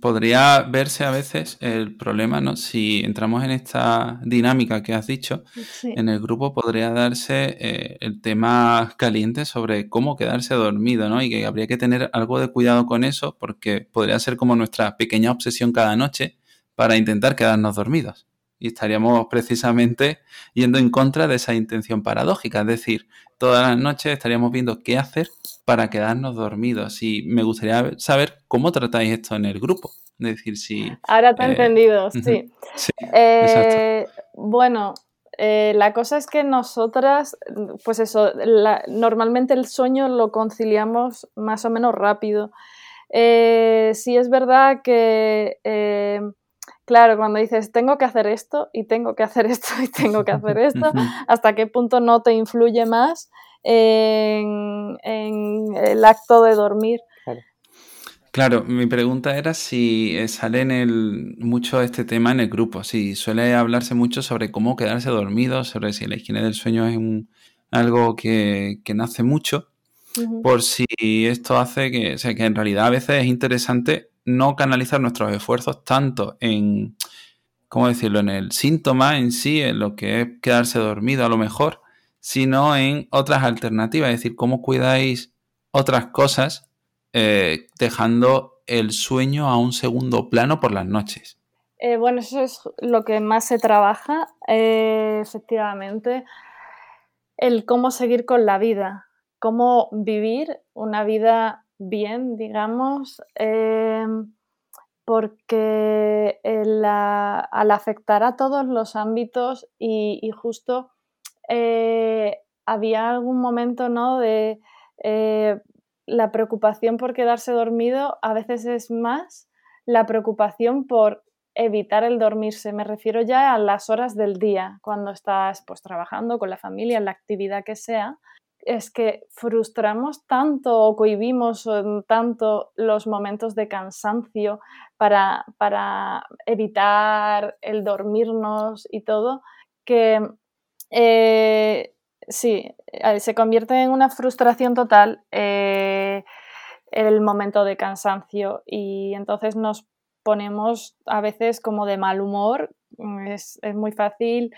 Podría verse a veces el problema, ¿no? Si entramos en esta dinámica que has dicho, en el grupo podría darse eh, el tema caliente sobre cómo quedarse dormido, ¿no? Y que habría que tener algo de cuidado con eso porque podría ser como nuestra pequeña obsesión cada noche para intentar quedarnos dormidos y estaríamos precisamente yendo en contra de esa intención paradójica, es decir, todas las noches estaríamos viendo qué hacer para quedarnos dormidos y me gustaría saber cómo tratáis esto en el grupo, es decir, si... Ahora te he eh, entendido, sí. Eh, bueno, eh, la cosa es que nosotras, pues eso, normalmente el sueño lo conciliamos más o menos rápido. sí es verdad que Claro, cuando dices tengo que hacer esto y tengo que hacer *laughs* esto y tengo que hacer esto, ¿hasta qué punto no te influye más en, el acto de dormir? Claro. mi pregunta era si eh, sale en el, mucho este tema en el grupo, si suele hablarse mucho sobre cómo quedarse dormido, sobre si la higiene del sueño es algo que, nace mucho, por si esto hace que, o sea, que en realidad a veces es interesante no canalizar nuestros esfuerzos tanto en, ¿cómo decirlo?, en el síntoma en sí, en lo que es quedarse dormido a lo mejor, sino en otras alternativas, es decir, cómo cuidáis otras cosas eh, dejando el sueño a un segundo plano por las noches. Eh, bueno, eso es lo que más se trabaja, eh, efectivamente, el cómo seguir con la vida, cómo vivir una vida bien, digamos, em, porque al afectar a todos los ámbitos y, justo eh, había algún momento ¿no? de eh, la preocupación por quedarse dormido a veces es más la preocupación por evitar el dormirse. Me refiero ya a las horas del día, cuando estás pues, trabajando con la familia, en la actividad que sea, es que frustramos tanto o cohibimos tanto los momentos de cansancio para, evitar el dormirnos y todo, que eh, sí, eh, se convierte en una frustración total eh, el momento de cansancio. Y entonces nos ponemos a veces como de mal humor, es, muy fácil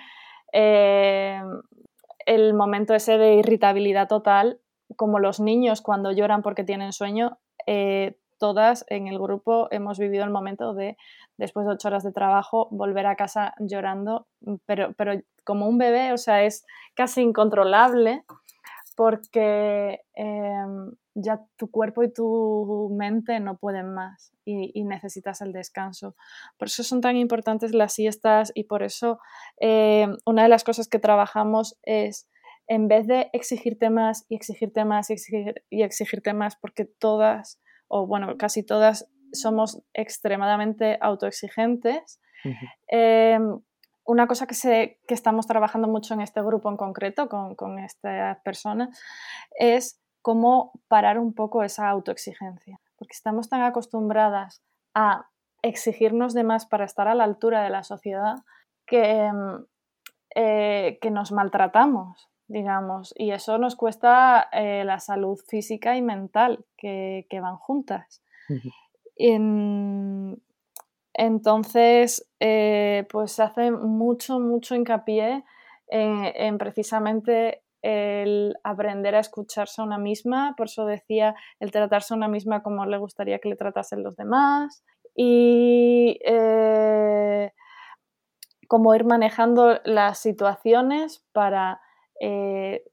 el momento ese de irritabilidad total, como los niños cuando lloran porque tienen sueño, eh, todas en el grupo hemos vivido el momento de, después de ocho horas de trabajo, volver a casa llorando, pero, pero como un bebé, o sea, es casi incontrolable porque em, ya tu cuerpo y tu mente no pueden más y, necesitas el descanso. Por eso son tan importantes las siestas y por eso em, una de las cosas que trabajamos es en vez de exigirte más y exigirte más y, exigir, y exigirte más porque todas, o bueno, casi todas somos extremadamente autoexigentes, una cosa que, se, que estamos trabajando mucho en este grupo en concreto, con, con estas personas, es cómo parar un poco esa autoexigencia. Porque estamos tan acostumbradas a exigirnos de más para estar a la altura de la sociedad que, eh, que nos maltratamos, digamos, y eso nos cuesta eh, la salud física y mental que, que van juntas. Entonces, eh, pues se hace mucho, mucho hincapié en, precisamente el aprender a escucharse a una misma, por eso decía el tratarse a una misma como le gustaría que le tratasen los demás y eh, cómo ir manejando las situaciones para eh,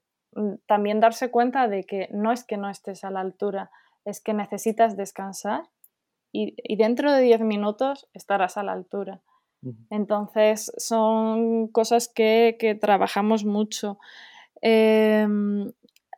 también darse cuenta de que no es que no estés a la altura, es que necesitas descansar y, dentro de 10 minutos estarás a la altura. Entonces son cosas que, trabajamos mucho. Em,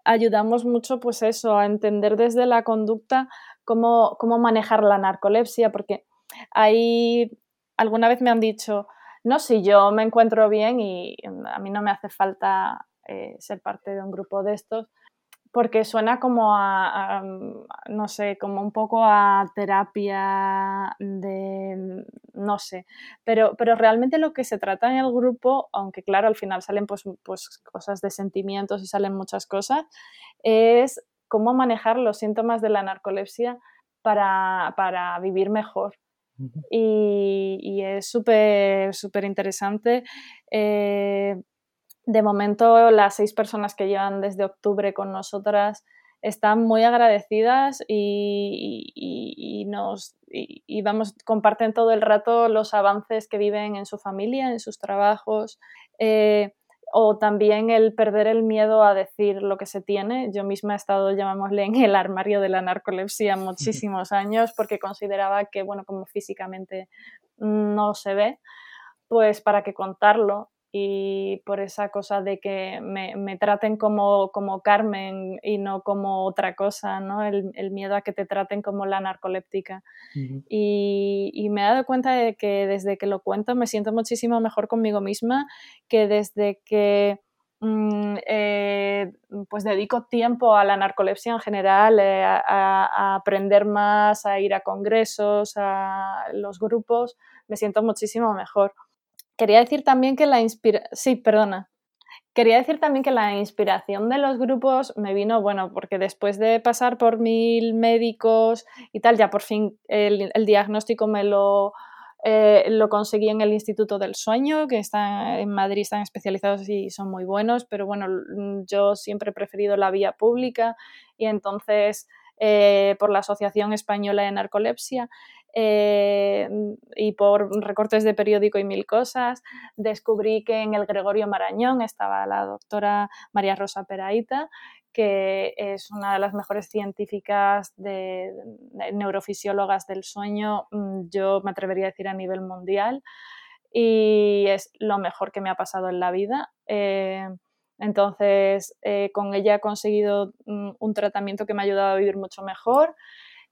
ayudamos mucho, pues eso, a entender desde la conducta cómo, cómo manejar la narcolepsia, porque ahí alguna vez me han dicho, no, si yo me encuentro bien y a mí no me hace falta eh, ser parte de un grupo de estos, porque suena como a, no sé, como un poco a terapia de, no sé, pero, pero realmente lo que se trata en el grupo, aunque claro, al final salen pues, pues cosas de sentimientos y salen muchas cosas, es cómo manejar los síntomas de la narcolepsia para, para vivir mejor. Y, y, es súper, súper interesante. Eh, de momento, las seis personas que llevan desde octubre con nosotras están muy agradecidas y, nos y, vamos, comparten todo el rato los avances que viven en su familia, en sus trabajos, eh, o también el perder el miedo a decir lo que se tiene. Yo misma he estado, llamámosle, en el armario de la narcolepsia muchísimos años porque consideraba que, bueno, como físicamente no se ve, pues para qué contarlo y por esa cosa de que me, me traten como, como, Carmen y no como otra cosa, ¿no? El, el miedo a que te traten como la narcoléptica. y, y, me he dado cuenta de que desde que lo cuento me siento muchísimo mejor conmigo misma que desde que mm, eh, pues dedico tiempo a la narcolepsia en general, eh, a, a, aprender más, a ir a congresos, a los grupos, me siento muchísimo mejor. Quería decir también que la inspiración... Sí, perdona. Quería decir también que la inspiración de los grupos me vino, bueno, porque después de pasar por mil médicos y tal, ya por fin el, diagnóstico me lo, eh, lo conseguí en el Instituto del Sueño, que está en Madrid, están especializados y son muy buenos, pero bueno, yo siempre he preferido la vía pública y entonces eh, por la Asociación Española de Narcolepsia eh, y por recortes de periódico y mil cosas, descubrí que en el Gregorio Marañón estaba la doctora María Rosa Peraita, que es una de las mejores científicas de, neurofisiólogas del sueño, mm, yo me atrevería a decir a nivel mundial, y es lo mejor que me ha pasado en la vida. Eh, entonces, eh, con ella he conseguido mm, un tratamiento que me ha ayudado a vivir mucho mejor.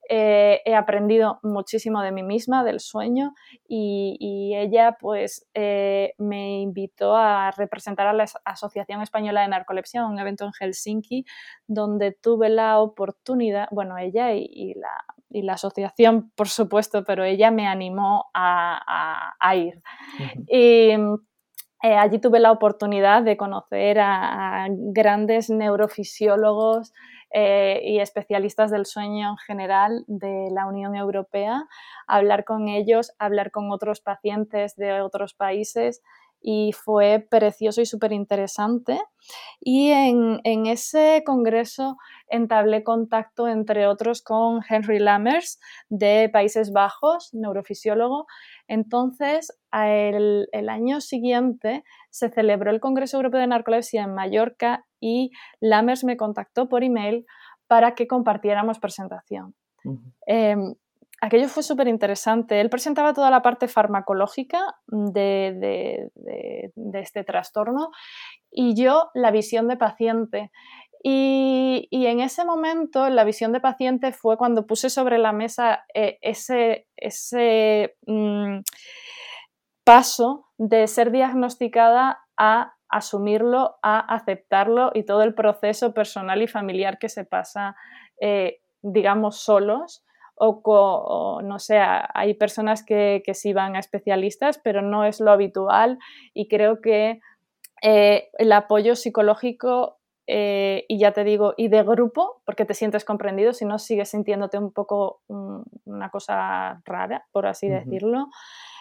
Eh, he aprendido muchísimo de mí misma, del sueño, y, ella pues eh, me invitó a representar a la Asociación Española de Narcolepsia un evento en Helsinki, donde tuve la oportunidad, bueno, ella y, la, asociación, por supuesto, pero ella me animó a, ir. Y eh, allí tuve la oportunidad de conocer a grandes neurofisiólogos, eh, y especialistas del sueño en general de la Unión Europea, hablar con ellos, hablar con otros pacientes de otros países y fue precioso y súper interesante. Y en, en, ese congreso entablé contacto, entre otros, con Henry Lammers de Países Bajos, neurofisiólogo. Entonces, el, el año siguiente se celebró el Congreso Europeo de Narcolepsia en Mallorca y Lammers me contactó por email para que compartiéramos presentación. Em, aquello fue súper interesante. Él presentaba toda la parte farmacológica de, este trastorno y yo la visión de paciente. Y, en ese momento, la visión de paciente fue cuando puse sobre la mesa eh, ese, ese mm, paso de ser diagnosticada a asumirlo, a aceptarlo y todo el proceso personal y familiar que se pasa, eh, digamos, solos. O, no sé, hay personas que, que, sí van a especialistas, pero no es lo habitual y creo que eh, el apoyo psicológico eh, y ya te digo, y de grupo, porque te sientes comprendido, si no sigues sintiéndote un poco mm, una cosa rara, por así decirlo.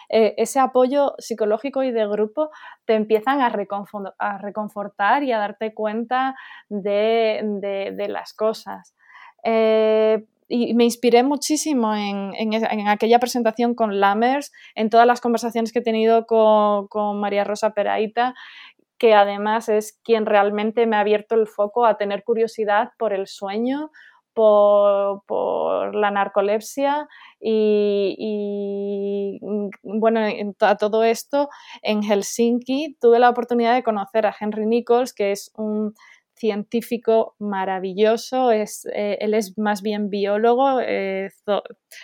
Eh, ese apoyo psicológico y de grupo te empiezan a, reconfortar y a darte cuenta de, las cosas. Eh, y me inspiré muchísimo en, aquella presentación con Lammers, en todas las conversaciones que he tenido con, con María Rosa Peraita, que además es quien realmente me ha abierto el foco a tener curiosidad por el sueño, por, la narcolepsia y, mm, bueno, a todo esto en Helsinki tuve la oportunidad de conocer a Henry Nichols, que es un científico maravilloso, es, eh, él es más bien biólogo, eh,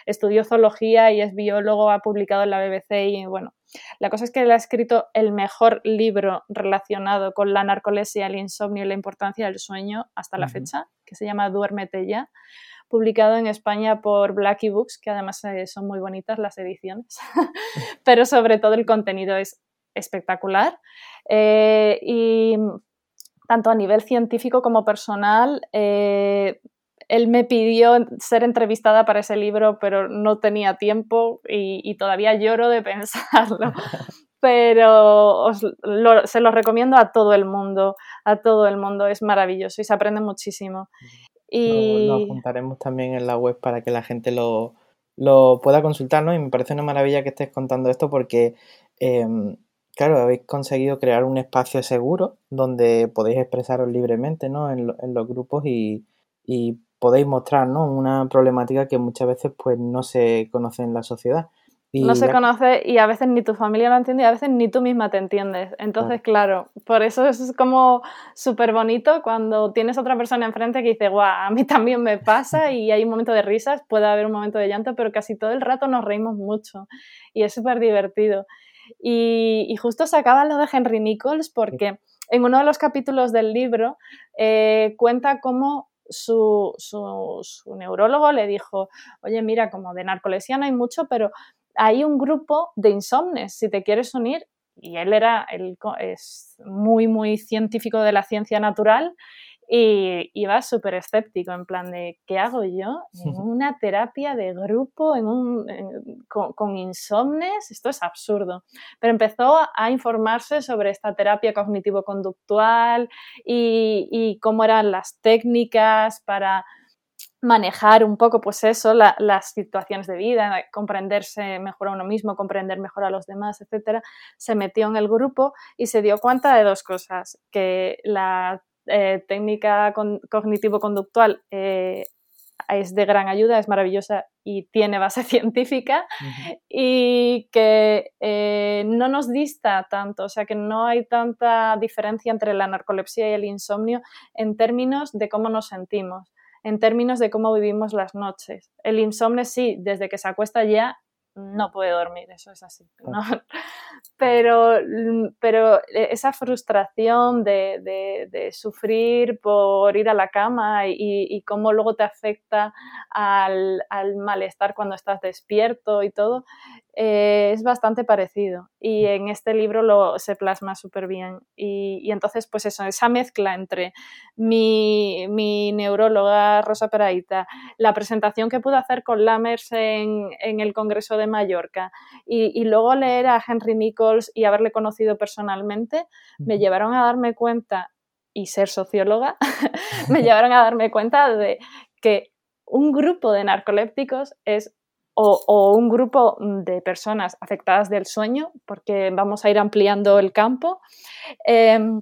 estudió zoología y es biólogo, ha publicado en la BBC y bueno, la cosa es que él ha escrito el mejor libro relacionado con la narcolepsia, el insomnio y la importancia del sueño hasta la fecha, que se llama Duérmete ya, publicado en España por Blackie Books, que además eh, son muy bonitas las ediciones, *laughs* pero sobre todo el contenido es espectacular. y tanto a nivel científico como personal. Eh, él me pidió ser entrevistada para ese libro, pero no tenía tiempo y, todavía lloro de *laughs* pensarlo. Pero se lo recomiendo a todo el mundo, a todo el mundo, es maravilloso y se aprende muchísimo. Y... Lo, apuntaremos también en la web para que la gente lo, lo pueda consultar, ¿no? Y me parece una maravilla que estés contando esto porque em, Claro, habéis conseguido crear un espacio seguro donde podéis expresaros libremente ¿no? en, los grupos y, podéis mostrar ¿no? una problemática que muchas veces pues, no se conoce en la sociedad. no se conoce y a veces ni tu familia lo entiende y a veces ni tú misma te entiendes. Entonces, claro, por eso es como súper bonito cuando tienes otra persona enfrente que dice, guau, a mí *laughs* también me pasa y hay un momento de risas, puede haber un momento de llanto, pero casi todo el rato nos reímos mucho y es súper divertido. Y, justo se acaba lo de Henry Nichols porque en uno de los capítulos del libro eh, cuenta cómo su, neurólogo le dijo, oye, mira, como de narcolepsia no hay mucho, pero hay un grupo de insomnes, si te quieres unir. Y él era, él es muy, muy científico de la ciencia natural y iba súper escéptico, en plan de, ¿qué hago yo en *laughs* una terapia de grupo en un, con, insomnes? Esto es absurdo. Pero empezó a informarse sobre esta terapia cognitivo-conductual y, cómo eran las técnicas para manejar un poco, pues eso, las situaciones de vida, comprenderse mejor a uno mismo, comprender mejor a los demás, etcétera, se metió en el grupo y se dio cuenta de dos cosas, que la eh, técnica cognitivo-conductual eh, es de gran ayuda, es maravillosa y tiene base *laughs* científica y que eh, no nos dista tanto, o sea que no hay tanta diferencia entre la narcolepsia y el insomnio en términos de cómo nos sentimos. en términos de cómo vivimos las noches. El insomnio sí, desde que se acuesta ya no puede dormir, eso es así. *laughs* Pero, mm, pero esa frustración de, sufrir por ir a la cama y, cómo luego te afecta al, al, malestar cuando estás despierto y todo, eh, es bastante parecido y en este libro lo, se plasma súper bien. Y, entonces, pues eso, esa mezcla entre mi, mi neuróloga Rosa Peraita, la presentación que pude hacer con Lammers en, en el Congreso de Mallorca y, y, luego leer a Henry Nichols y haberle conocido personalmente, me llevaron a darme cuenta, y ser socióloga, *laughs* me *laughs* llevaron a darme cuenta de que un grupo de narcolépticos es o, un grupo de personas afectadas del sueño, porque vamos a ir ampliando el campo. Em,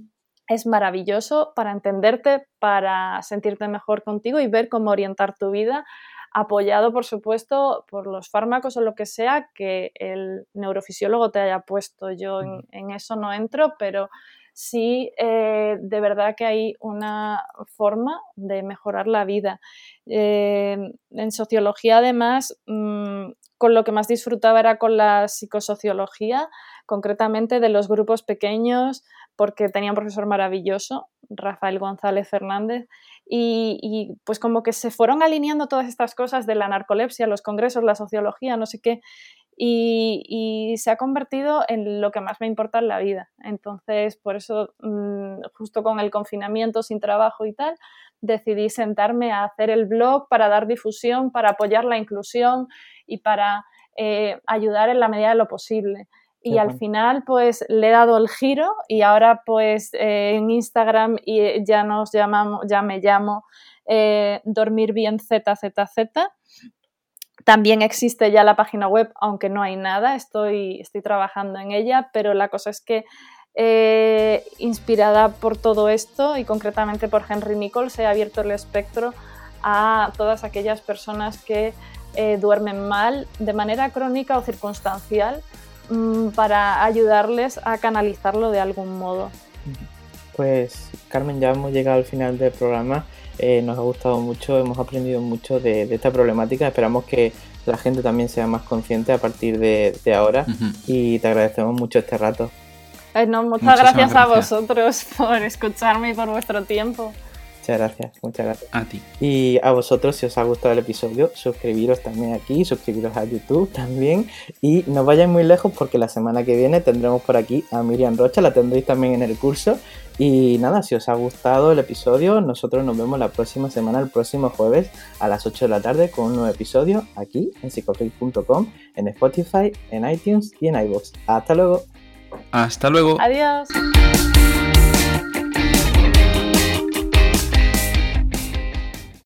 es maravilloso para entenderte, para sentirte mejor contigo y ver cómo orientar tu vida, apoyado, por supuesto, por los fármacos o lo que sea que el neurofisiólogo te haya puesto. Yo en eso no entro, pero sí eh, de verdad que hay una forma de mejorar la vida. Eh, en sociología, además, mm, con lo que más disfrutaba era con la psicosociología, concretamente de los grupos pequeños, porque tenía un profesor maravilloso, Rafael González Fernández, y, y, pues como que se fueron alineando todas estas cosas de la narcolepsia, los congresos, la sociología, no sé qué, y, se ha convertido en lo que más me importa en la vida. Entonces, por eso, mm, justo con el confinamiento, sin trabajo y tal, decidí sentarme a hacer el blog para dar difusión, para apoyar la inclusión y para eh, ayudar en la medida de lo posible. Y al final, pues le he dado el giro y ahora, pues eh, en Instagram y ya nos llamamos, ya me llamo eh, Dormir Bien ZZZ también existe ya la página web, aunque no hay nada, estoy, estoy trabajando en ella, pero la cosa es que eh, inspirada por todo esto y concretamente por Henry Nichols, he abierto el espectro a todas aquellas personas que eh, duermen mal de manera crónica o circunstancial mm, para ayudarles a canalizarlo de algún modo. Pues Carmen, ya hemos llegado al final del programa. Eh, nos ha gustado mucho, hemos aprendido mucho de, esta problemática. Esperamos que la gente también sea más consciente a partir de, ahora y te agradecemos mucho este rato. muchas gracias, a vosotros por escucharme y por vuestro tiempo. Muchas gracias, muchas gracias. A ti. Y a vosotros, si os ha gustado el episodio, suscribiros también aquí, suscribiros a YouTube también. Y no vayáis muy lejos porque la semana que viene tendremos por aquí a Miriam Rocha, la tendréis también en el curso. Y nada, si os ha gustado el episodio, nosotros nos vemos la próxima semana, el próximo jueves a las 8 de la tarde con un nuevo episodio aquí en psicofreak.com, en Spotify, en iTunes y en iVoox. Hasta luego. Hasta luego. Adiós.